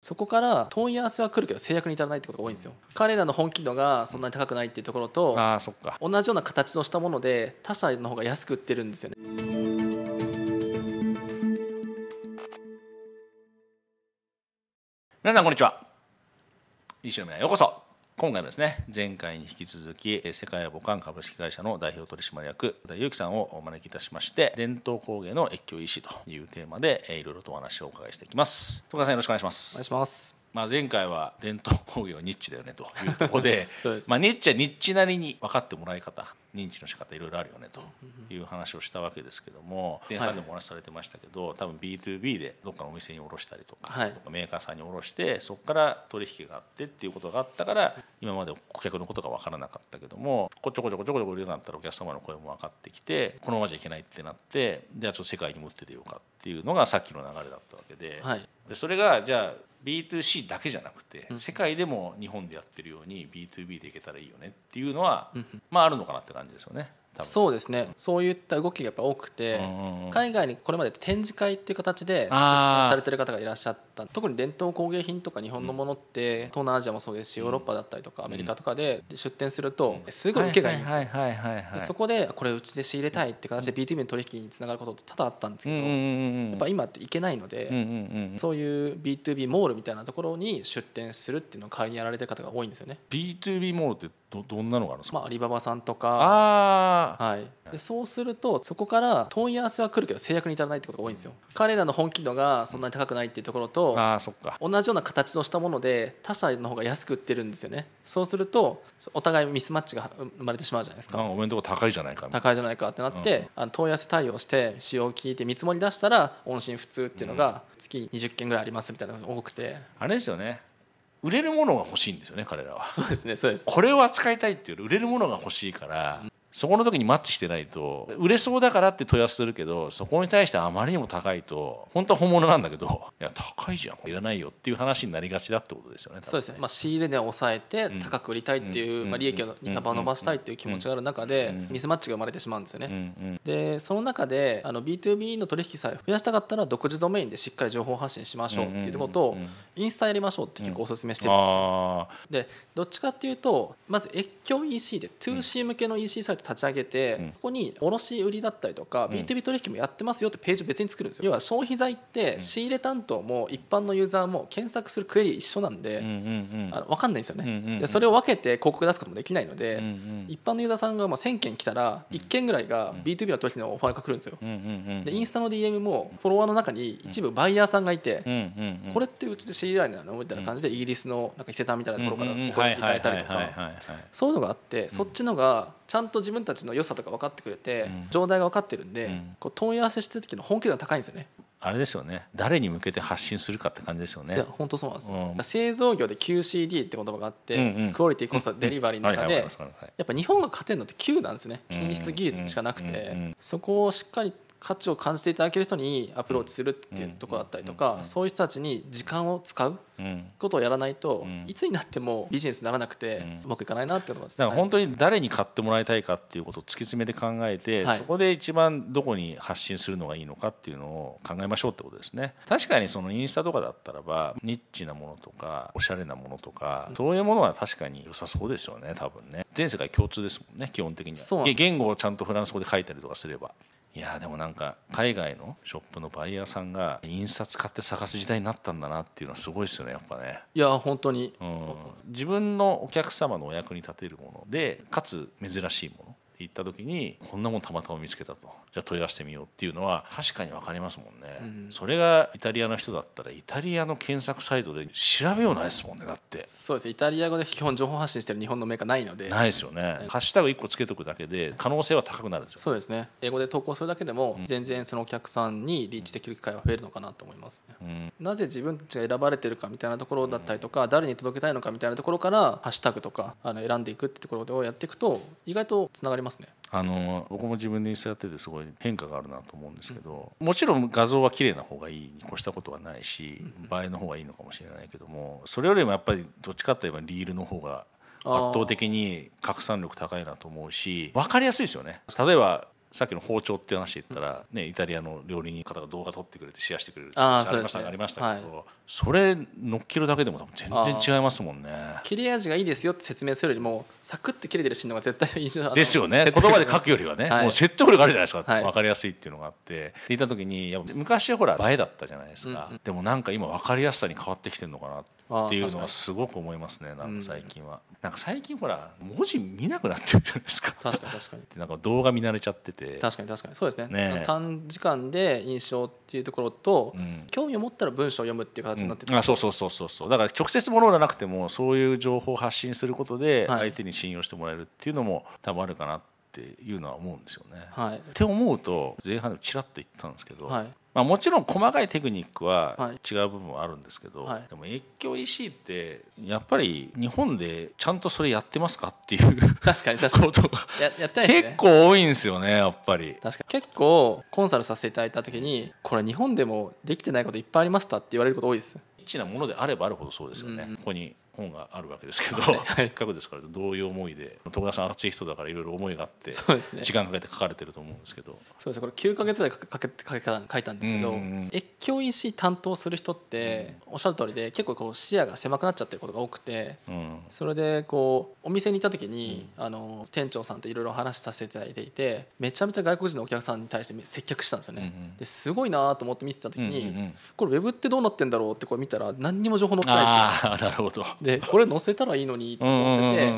そこから問い合わせは来るけど制約に至らないってことが多いんですよ。彼らの本気度がそんなに高くないっていうところとああそっか。同じような形をしたもので他社の方が安く売ってるんですよね。皆さんこんにちは。石野宮へようこそ今回もですね前回に引き続き世界母艦株式会社の代表取締役田裕樹さんをお招きいたしまして伝統工芸の越境医師というテーマでいろいろとお話をお伺いしていきます。徳川さんよろしくお願いします。お願いします。まあ、前回は伝統工芸はニッチだよねというところで まあ、ニッチはニッチなりに分かってもらい方認知の仕方いろいろあるよねという話をしたわけですけども前半でもお話しされてましたけど、多分 B2B でどっかのお店に卸したりとか,、はい。メーカーさんに卸してそこから取引があってっていうことがあったから今まで顧客のことが分からなかったけどもこちょこちょこちょこちょこ売るようになったらお客様の声も分かってきてこのままじゃいけないってなってじゃあちょっと世界に持って出ようかっていうのがさっきの流れだったわけで。はい。でそれがじゃあ B2C だけじゃなくて、世界でも日本でやってるように B2B でいけたらいいよねっていうのは、まああるのかなって感じですよねそうですね。そういった動きがやっぱ多くて、うんうんうん。海外にこれまで展示会っていう形でされてる方がいらっしゃった。特に伝統工芸品とか日本のものって、東南アジアもそうですしヨーロッパだったりとかアメリカとかで出店するとすごい受けがいいんですそこでこれうちで仕入れたいって形で B2B の取引につながることって多々あったんですけど、うんうんうんうん。やっぱ今っていけないので、うんうんうんそういう B2B モールみたいなところに出店するっていうのを代わりにやられてる方が多いんですよね。B2B モールってどどんなのがあるんですか、まあ、アリババさんとか。ああはい、でそうするとそこから問い合わせは来るけど制約に至らないってことが多いんですよ。彼らの本気度がそんなに高くないっていうところとあーそっか。同じような形をしたもので他社の方が安く売ってるんですよね。そうするとお互いミスマッチが生まれてしまうじゃないですか。あおめんとこ高いじゃないか高いじゃないかってなって、あの問い合わせ対応して使用を聞いて見積もり出したら音信不通っていうのが月20件ぐらいありますみたいなのが多くて、なあれですよね売れるものが欲しいんですよね彼らは。そうですねそうです。これを扱いたいっていうより売れるものが欲しいから、そこの時にマッチしてないと売れそうだからって問い合わせするけどそこに対してあまりにも高いと本当は本物なんだけどいや高いじゃんいらないよっていう話になりがちだってことですよね多分そうですね、まあ、仕入れ値を抑えて高く売りたいっていう、まあ、利益を幅を伸ばしたいっていう気持ちがある中でミスマッチが生まれてしまうんですよね。うん。うん。でその中であの B2B の取引さえ増やしたかったら独自ドメインでしっかり情報発信しましょうっていうところとインスタやりましょうって結構お勧めしてるんですよ。でどっちかっていうとまず越境 EC で 2C 向けの EC サイト立ち上げて、ここに卸売りだったりとか、B2B 取引もやってますよってページを別に作るんですよ。要は消費財って仕入れ担当も一般のユーザーも検索するクエリ一緒なんで、うんうんうんあの分かんないんですよね、うんうんうん。でそれを分けて広告出すこともできないので、うんうん。一般のユーザーさんがまあ1000件来たら1件ぐらいが B2B の取引のオファーが来るんですよ、うんうんうんでインスタの DM もフォロワーの中に一部バイヤーさんがいて、うんうんうんこれってうちで仕入れられないのみたいな感じでイギリスのなんか伊勢丹みたいなところからうんうんうん。こうやっていただいたりとかそういうのがあってそっちのがちゃんと自分たちの良さとか分かってくれて状態が分かってるんでん。こう問い合わせしてる時の本気度が高いんですよね。あれですよね。誰に向けて発信するかって感じですよね。いや本当そうなんですよ、うん。製造業で QCD って言葉があって、うんうん。クオリティコストデリバリーの中でやっぱ日本が勝てるのって Q なんですね。品質技術しかなくて。ん。そこをしっかり価値を感じていただける人にアプローチするっていうところだったりとかそういう人たちに時間を使ううん。ことをやらないとん。いつになってもビジネスにならなくてうまくいかないなっていうのがだから本当に誰に買ってもらいたいかっていうことを突き詰めて考えて、はい。そこで一番どこに発信するのがいいのかっていうのを考えましょうってことですね。確かにそのインスタとかだったらばニッチなものとかおしゃれなものとかそういうものは確かに良さそうですよね多分ね。全世界共通ですもんね基本的には。言語をちゃんとフランス語で書いたりとかすればいやーでもなんか海外のショップのバイヤーさんが印刷買って探す時代になったんだなっていうのはすごいですよねやっぱね。いや本当に。うん。自分のお客様のお役に立てるものでかつ珍しいものって言った時にこんなもんたまたま見つけたと。じゃあ問い合わせてみようっていうのは確かに分かりますもんね、それがイタリアの人だったらイタリアの検索サイトで調べようないですもんねだって。そうです。イタリア語で基本情報発信してる日本のメーカーないので。ないですよね、ハッシュタグ1個つけとくだけで可能性は高くなるんですよそうですね。英語で投稿するだけでも全然そのお客さんにリーチできる機会は増えるのかなと思いますね、なぜ自分たちが選ばれてるかみたいなところだったりとか誰に届けたいのかみたいなところからハッシュタグとかあの選んでいくってところをやっていくと意外とつながりますね。あの僕も自分でインスタやっててすごい変化があるなと思うんですけど、もちろん画像は綺麗な方がいいに越したことはないし、映えの方がいいのかもしれないけどもそれよりもやっぱりどっちかといえばリールの方が圧倒的に拡散力高いなと思うし分かりやすいですよね。例えばさっきの包丁って話で言ったら、ね、イタリアの料理人の方が動画撮ってくれてシェアしてくれるってあーありましたありましたけど、はそれ乗っけるだけでも多分全然違いますもんね。切れ味がいいですよって説明するよりもサクッて切れてるシーンの方が絶対印象ですよね。言葉で書くよりはね、はい。もう説得力あるじゃないですか、はい。分かりやすいっていうのがあって。で言った時にいや昔ほら映えだったじゃないですか、でもなんか今分かりやすさに変わってきてるのかなっていうのはすごく思いますねなんか最近は、なんか最近ほら文字見なくなってるじゃないですか。確かに確かに。なんか動画見慣れちゃってて。確かに確かに。そうですね。ねえ。短時間で印象っていうところと、ん。興味を持ったら文章を読むっていう形になってて、あそうそうそうそうそう。だから直接物がなくてもそういう情報を発信することではい。相手に信用してもらえるっていうのも多分あるかなっていうのは思うんですよね。はい。って思うと前半でもちらっと言ったんですけど、はいまあ、もちろん細かいテクニックははい。違う部分はあるんですけど、はい。でも越境 EC ってやっぱり日本でちゃんとそれやってますかっていう確かに確かに。ことが結構多いんですよねやっぱり。確かに。結構コンサルさせていただいた時にこれ日本でもできてないこといっぱいありましたって言われること多いです。なものであればあるほどそうですよね、うん。ここに本があるわけですけど、はいはい。せっかくですからどういう思いで徳田さん熱い人だからいろいろ思いがあってそうですね。時間かけて書かれてると思うんですけど。そうですこれ9ヶ月ぐらいかけて書いたんですけど、うんうんうん。越境 EC 担当する人っておっしゃる通りで結構こう視野が狭くなっちゃってることが多くてうん。それでこうお店に行った時に、あの店長さんといろいろ話させていただいていてめちゃめちゃ外国人のお客さんに対して接客したんですよね、うんうん。ですごいなと思って見てた時に、うんうんうん。これウェブってどうなってんだろうってこれ見たら何にも情報載ってないんですよ。ああなるほど。でこれ載せたらいいのにと思ってて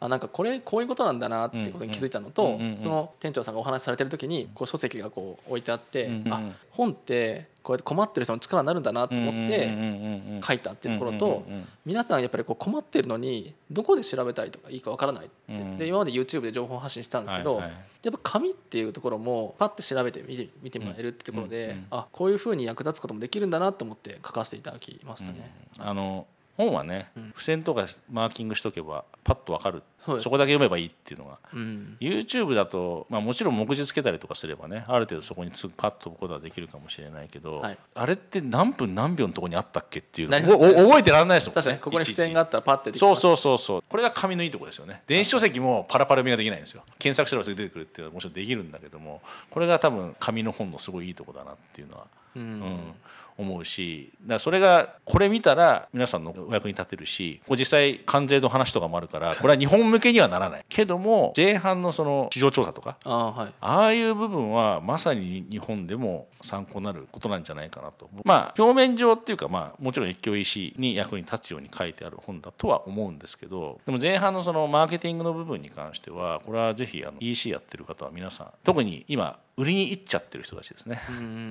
あなんかこれこういうことなんだなってことに気づいたのと、その店長さんがお話しされてる時にこう書籍がこう置いてあって、うんうんあ本ってこうやって困ってる人の力になるんだなと思って書いたっていうところと、皆さんやっぱりこう困ってるのにどこで調べたりとかいいかわからないって、うんで今まで YouTube で情報発信したんですけど、やっぱ紙っていうところもパッて調べて見て見てもらえるってところで、あこういうふうに役立つこともできるんだなと思って書かせていただきましたね。あの本はね、付箋とかマーキングしとけばパッとわかる。そこだけ読めばいいっていうのが。うん、YouTube だと、まあ、もちろん目次つけたりとかすればねある程度そこにすぐパッとことはできるかもしれないけど、はい。あれって何分何秒のところにあったっけっていうね覚えてらんないですもんね確かに。ここに付箋があったらパッてそうそうそうそう。これが紙のいいところですよね。電子書籍もパラパラ見ができないんですよ。検索すればすぐ出てくるっていうのはもちろんできるんだけどもこれが多分紙の本のすごいいいところだなっていうのは、うん。うん思うしだからそれがこれ見たら皆さんのお役に立てるしこれ実際関税の話とかもあるからこれは日本向けにはならない。けども前半のその市場調査とかああはい。ああいう部分はまさに日本でも参考になることなんじゃないかなと。まあ表面上っていうかまあもちろん越境 EC に役に立つように書いてある本だとは思うんですけどでも前半のそのマーケティングの部分に関してはこれはぜひあの EC やってる方は皆さん特に今売りに行っちゃってる人たちですね、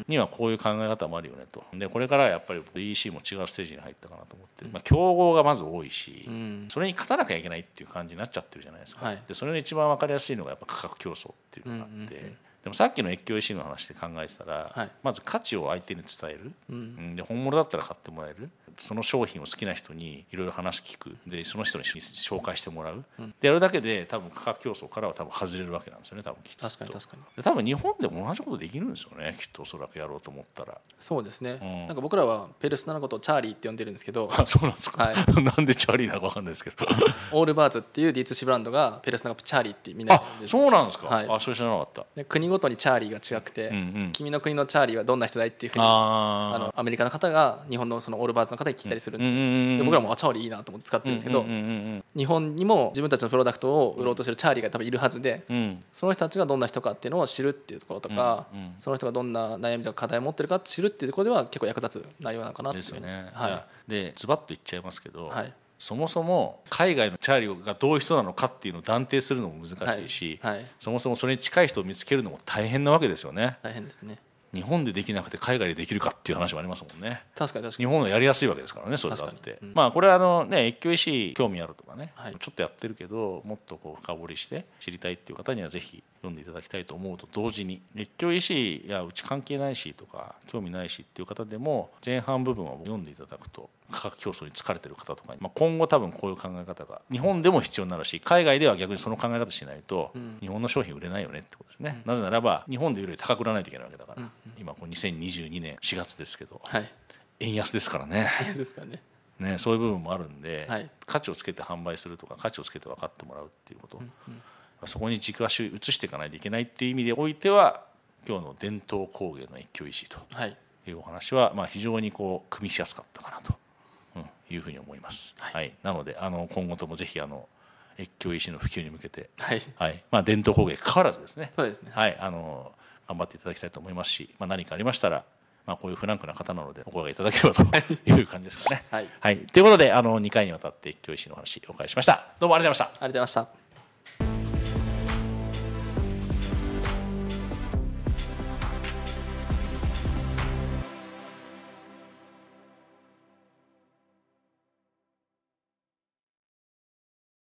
にはこういう考え方もあるよねと。でこれからやっぱり EC も違うステージに入ったかなと思って、まあ、競合がまず多いし、ん。それに勝たなきゃいけないっていう感じになっちゃってるじゃないですか、はい。でそれの一番分かりやすいのがやっぱ価格競争っていうのがあって、でもさっきの越境 EC の話で考えてたら、はい。まず価値を相手に伝える、うん。で本物だったら買ってもらえる。その商品を好きな人にいろいろ話聞く。でその人に紹介してもらう、でやるだけで多分価格競争からは多分外れるわけなんですよね多分きっと。確かに確かに。で多分日本でも同じことできるんですよねきっとおそらくやろうと思ったら。そうですね、うん。なんか僕らはペルソナのことをチャーリーって呼んでるんですけど あそうなんですか、はい。なんでチャーリーなのか分かんないですけど。オールバーズっていう D2C ブランドがペルソナがチャーリーってみんなあそうなんですか、はい。あそれ知らなかった。で国ごとにチャーリーが違くて、うんうん。君の国のチャーリーはどんな人だいっていうふうにああのアメリカの方が日本のそのオールバーズの方に聞いたりするんで,、うんうんうんで僕らもあチャーリーいいなと思って使ってるんですけど、うんうん日本にも自分たちのプロダクトを売ろうとしてるチャーリーが多分いるはずで、うんうん。その人たちがどんな人かっていうのを知るっていうところとか、うんうんその人がどんな悩みとか課題を持ってるか知るっていうところでは結構役立つ内容なのかなっていうですよね、はい。でズバッと言っちゃいますけど、はいそもそも海外のチャーリーがどういう人なのかっていうのを断定するのも難しいし、はいはい。そもそもそれに近い人を見つけるのも大変なわけですよね。大変ですね。日本でできなくて海外でできるかっていう話もありますもんね。日確かに確かに。本はやりやすいわけですからねそれだって、に。うん。まあこれはあのね越境医師興味あるとかね、はい。ちょっとやってるけどもっとこう深掘りして知りたいっていう方にはぜひ読んでいただきたいと思うと同時に越境医師やうち関係ないしとか興味ないしっていう方でも前半部分は読んでいただくと価格競争に疲れてる方とかに、まあ、今後多分こういう考え方が日本でも必要になるし海外では逆にその考え方しないと日本の商品売れないよねってことですね、なぜならば日本でより高く売らないといけないわけだから、今こう2022年4月ですけどはい。円安ですからね。いいですかね。ねそういう部分もあるんで、はい。価値をつけて販売するとか価値をつけて分かってもらうっていうこと、そこに軸足を移していかないといけないっていう意味でおいては今日の伝統工芸の越境石とい。うお話は、まあ、非常にこう組みしやすかったかなと、うん、いうふうに思います。はい、はい、なのであの今後ともぜひあの越境石の普及に向けて、はい。はい。まあ、伝統工芸変わらずですね。そうですね、はい、あの頑張っていただきたいと思いますし、まあ、何かありましたらまあ、こういうフランクな方なのでお声がいただければとい。う感じですかね。はい、はい、ということであの2回にわたって越境石の話お伺いしました。どうもありがとうございました。ありがとうございました。